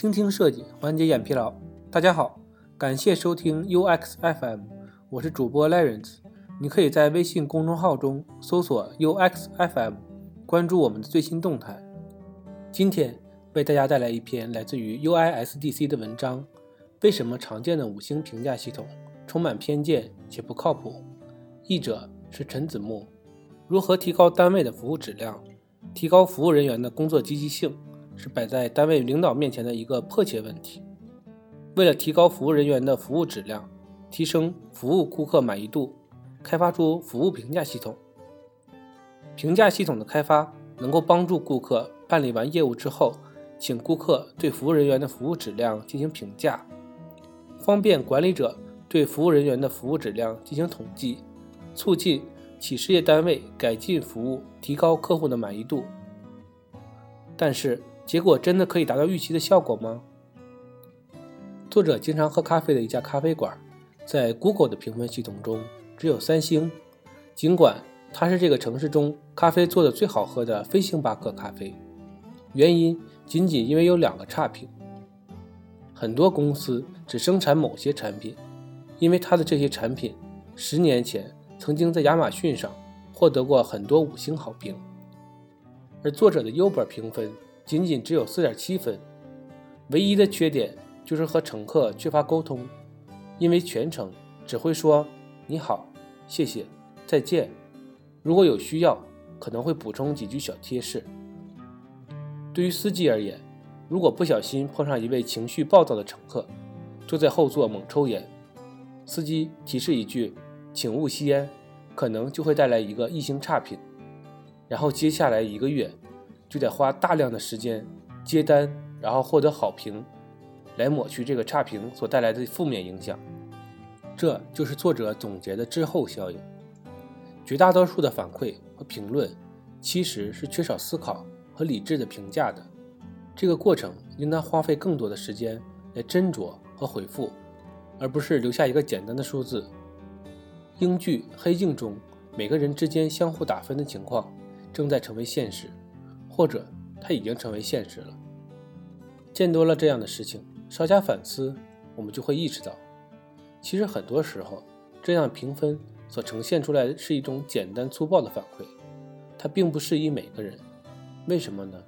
倾听设计，缓解眼疲劳。大家好，感谢收听 UX FM，我是主播 Lawrence。你可以在微信公众号中搜索 UX FM，关注我们的最新动态。今天为大家带来一篇来自于 UISDC 的文章：为什么常见的五星评价系统充满偏见且不靠谱？译者是陈子木。如何提高单位的服务质量？提高服务人员的工作积极性？是摆在单位领导面前的一个迫切问题。为了提高服务人员的服务质量，提升服务顾客满意度，开发出服务评价系统。评价系统的开发能够帮助顾客办理完业务之后，请顾客对服务人员的服务质量进行评价，方便管理者对服务人员的服务质量进行统计，促进企事业单位改进服务，提高客户的满意度。但是，结果真的可以达到预期的效果吗？作者经常喝咖啡的一家咖啡馆，在 Google 的评分系统中只有三星。尽管它是这个城市中咖啡做的最好喝的非星巴克咖啡，原因仅仅因为有两个差评。很多公司只生产某些产品，因为它的这些产品十年前曾经在亚马逊上获得过很多五星好评。而作者的 Uber 评分。仅仅只有四点七分，唯一的缺点就是和乘客缺乏沟通，因为全程只会说“你好”“谢谢”“再见”。如果有需要，可能会补充几句小贴士。对于司机而言，如果不小心碰上一位情绪暴躁的乘客，坐在后座猛抽烟，司机提示一句“请勿吸烟”，可能就会带来一个一星差评，然后接下来一个月。就得花大量的时间接单，然后获得好评，来抹去这个差评所带来的负面影响。这就是作者总结的滞后效应。绝大多数的反馈和评论其实是缺少思考和理智的评价的。这个过程应当花费更多的时间来斟酌和回复，而不是留下一个简单的数字。英剧《黑镜》中每个人之间相互打分的情况正在成为现实。或者它已经成为现实了。见多了这样的事情，稍加反思，我们就会意识到，其实很多时候，这样评分所呈现出来的是一种简单粗暴的反馈，它并不适宜每个人。为什么呢？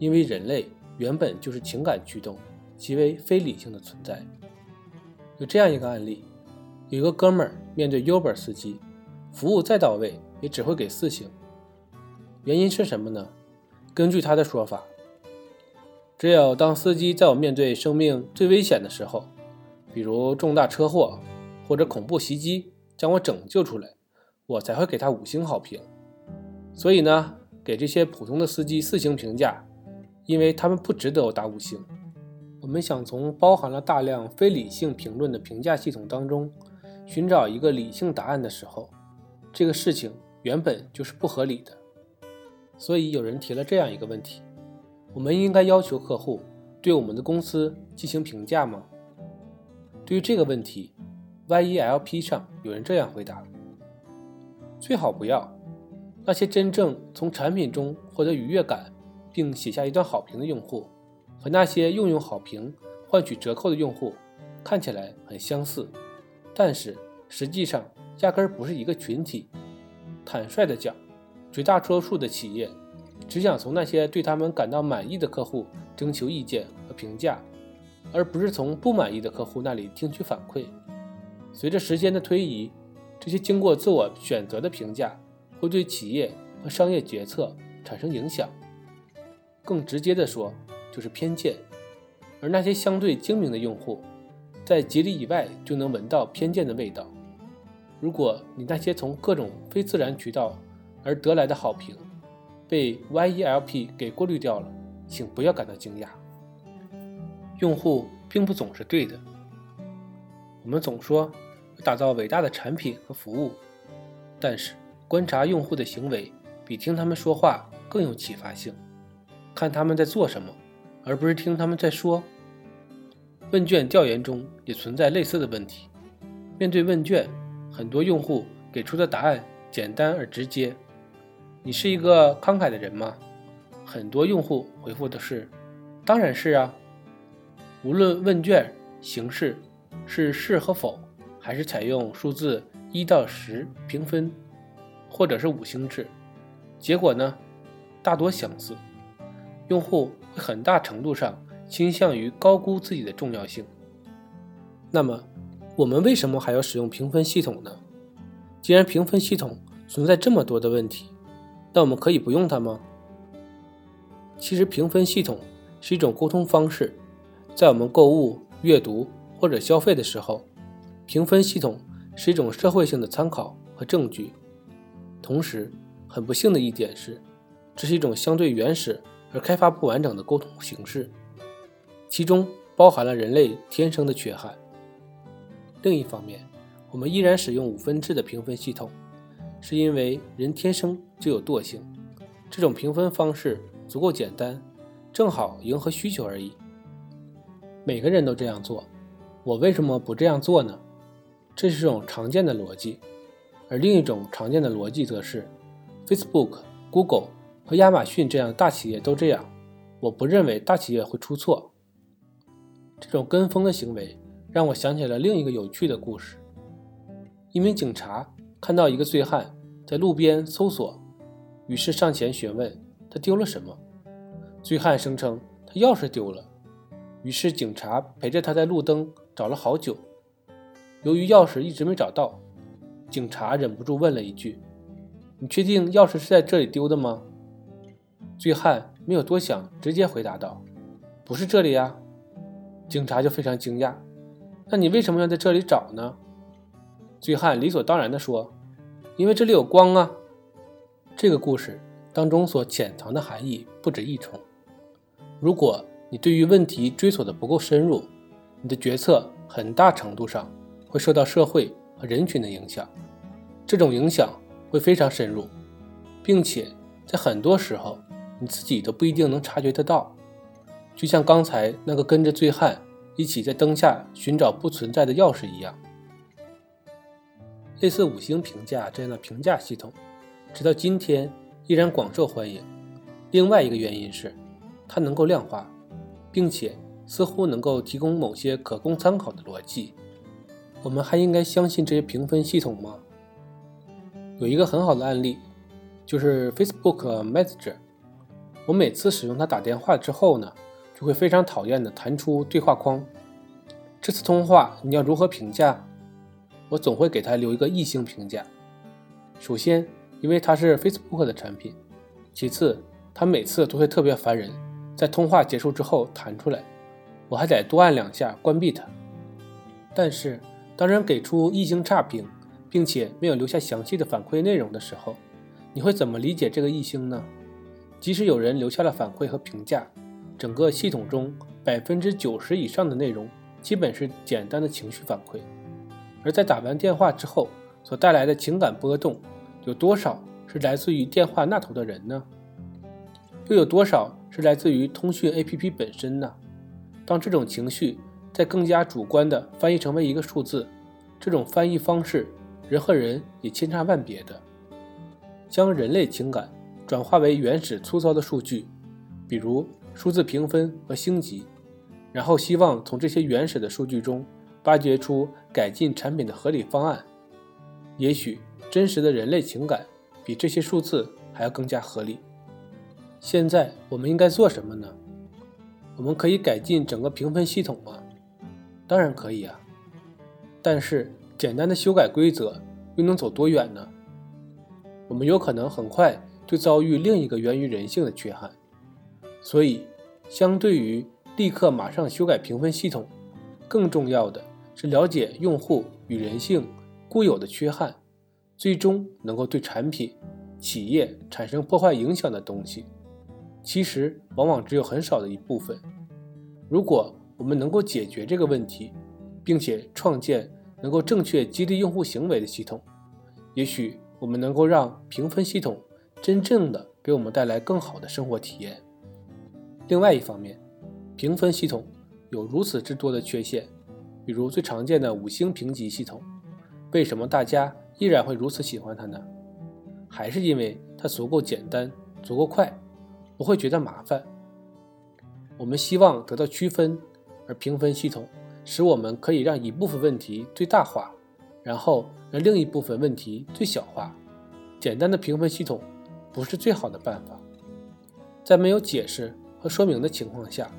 因为人类原本就是情感驱动、极为非理性的存在。有这样一个案例：有一个哥们儿面对 Uber 司机，服务再到位，也只会给四星。原因是什么呢？根据他的说法，只有当司机在我面对生命最危险的时候，比如重大车祸或者恐怖袭击，将我拯救出来，我才会给他五星好评。所以呢，给这些普通的司机四星评价，因为他们不值得我打五星。我们想从包含了大量非理性评论的评价系统当中寻找一个理性答案的时候，这个事情原本就是不合理的。所以有人提了这样一个问题：我们应该要求客户对我们的公司进行评价吗？对于这个问题，YELP 上有人这样回答：最好不要。那些真正从产品中获得愉悦感并写下一段好评的用户，和那些用用好评换取折扣的用户，看起来很相似，但是实际上压根儿不是一个群体。坦率地讲。绝大多数的企业只想从那些对他们感到满意的客户征求意见和评价，而不是从不满意的客户那里听取反馈。随着时间的推移，这些经过自我选择的评价会对企业和商业决策产生影响。更直接的说，就是偏见。而那些相对精明的用户，在几里以外就能闻到偏见的味道。如果你那些从各种非自然渠道，而得来的好评被 YELP 给过滤掉了，请不要感到惊讶。用户并不总是对的。我们总说打造伟大的产品和服务，但是观察用户的行为比听他们说话更有启发性。看他们在做什么，而不是听他们在说。问卷调研中也存在类似的问题。面对问卷，很多用户给出的答案简单而直接。你是一个慷慨的人吗？很多用户回复的是：“当然是啊。”无论问卷形式是是和否，还是采用数字一到十评分，或者是五星制，结果呢大多相似。用户会很大程度上倾向于高估自己的重要性。那么，我们为什么还要使用评分系统呢？既然评分系统存在这么多的问题，那我们可以不用它吗？其实，评分系统是一种沟通方式，在我们购物、阅读或者消费的时候，评分系统是一种社会性的参考和证据。同时，很不幸的一点是，这是一种相对原始而开发不完整的沟通形式，其中包含了人类天生的缺憾。另一方面，我们依然使用五分制的评分系统，是因为人天生就有惰性。这种评分方式足够简单，正好迎合需求而已。每个人都这样做，我为什么不这样做呢？这是种常见的逻辑。而另一种常见的逻辑则是，Facebook、Google 和亚马逊这样大企业都这样，我不认为大企业会出错。这种跟风的行为。让我想起了另一个有趣的故事。一名警察看到一个醉汉在路边搜索，于是上前询问他丢了什么。醉汉声称他钥匙丢了，于是警察陪着他在路灯找了好久。由于钥匙一直没找到，警察忍不住问了一句：“你确定钥匙是在这里丢的吗？”醉汉没有多想，直接回答道：“不是这里呀。”警察就非常惊讶。那你为什么要在这里找呢？醉汉理所当然地说：“因为这里有光啊。”这个故事当中所潜藏的含义不止一重。如果你对于问题追索的不够深入，你的决策很大程度上会受到社会和人群的影响。这种影响会非常深入，并且在很多时候你自己都不一定能察觉得到。就像刚才那个跟着醉汉。一起在灯下寻找不存在的钥匙一样，类似五星评价这样的评价系统，直到今天依然广受欢迎。另外一个原因是，它能够量化，并且似乎能够提供某些可供参考的逻辑。我们还应该相信这些评分系统吗？有一个很好的案例，就是 Facebook Messenger。我每次使用它打电话之后呢？就会非常讨厌的弹出对话框。这次通话你要如何评价？我总会给他留一个一星评价。首先，因为它是 Facebook 的产品；其次，它每次都会特别烦人，在通话结束之后弹出来，我还得多按两下关闭它。但是，当人给出一星差评，并且没有留下详细的反馈内容的时候，你会怎么理解这个一星呢？即使有人留下了反馈和评价。整个系统中百分之九十以上的内容基本是简单的情绪反馈，而在打完电话之后所带来的情感波动，有多少是来自于电话那头的人呢？又有多少是来自于通讯 APP 本身呢？当这种情绪在更加主观的翻译成为一个数字，这种翻译方式，人和人也千差万别的，将人类情感转化为原始粗糙的数据，比如。数字评分和星级，然后希望从这些原始的数据中挖掘出改进产品的合理方案。也许真实的人类情感比这些数字还要更加合理。现在我们应该做什么呢？我们可以改进整个评分系统吗？当然可以啊。但是简单的修改规则又能走多远呢？我们有可能很快就遭遇另一个源于人性的缺憾。所以，相对于立刻马上修改评分系统，更重要的是了解用户与人性固有的缺憾，最终能够对产品、企业产生破坏影响的东西，其实往往只有很少的一部分。如果我们能够解决这个问题，并且创建能够正确激励用户行为的系统，也许我们能够让评分系统真正的给我们带来更好的生活体验。另外一方面，评分系统有如此之多的缺陷，比如最常见的五星评级系统，为什么大家依然会如此喜欢它呢？还是因为它足够简单、足够快，不会觉得麻烦。我们希望得到区分，而评分系统使我们可以让一部分问题最大化，然后让另一部分问题最小化。简单的评分系统不是最好的办法。在没有解释和说明的情况下，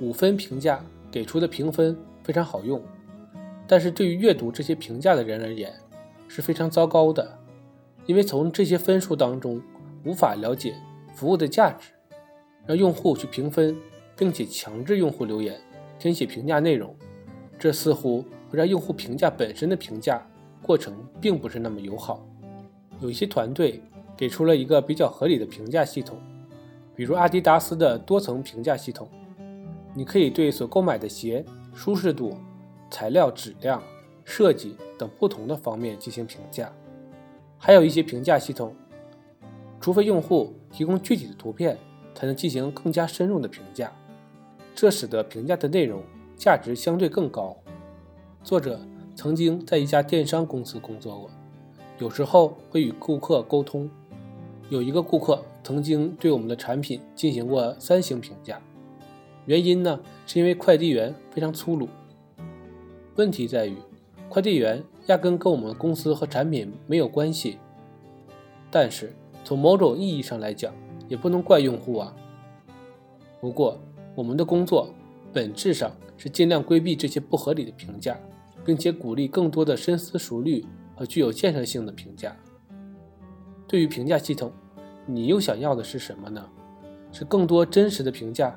五分评价给出的评分非常好用，但是对于阅读这些评价的人而言是非常糟糕的，因为从这些分数当中无法了解服务的价值。让用户去评分，并且强制用户留言、填写评价内容，这似乎会让用户评价本身的评价过程并不是那么友好。有一些团队给出了一个比较合理的评价系统，比如阿迪达斯的多层评价系统，你可以对所购买的鞋舒适度、材料质量、设计等不同的方面进行评价。还有一些评价系统，除非用户提供具体的图片。才能进行更加深入的评价，这使得评价的内容价值相对更高。作者曾经在一家电商公司工作过，有时候会与顾客沟通。有一个顾客曾经对我们的产品进行过三星评价，原因呢是因为快递员非常粗鲁。问题在于，快递员压根跟我们公司和产品没有关系。但是从某种意义上来讲，也不能怪用户啊。不过，我们的工作本质上是尽量规避这些不合理的评价，并且鼓励更多的深思熟虑和具有建设性的评价。对于评价系统，你又想要的是什么呢？是更多真实的评价，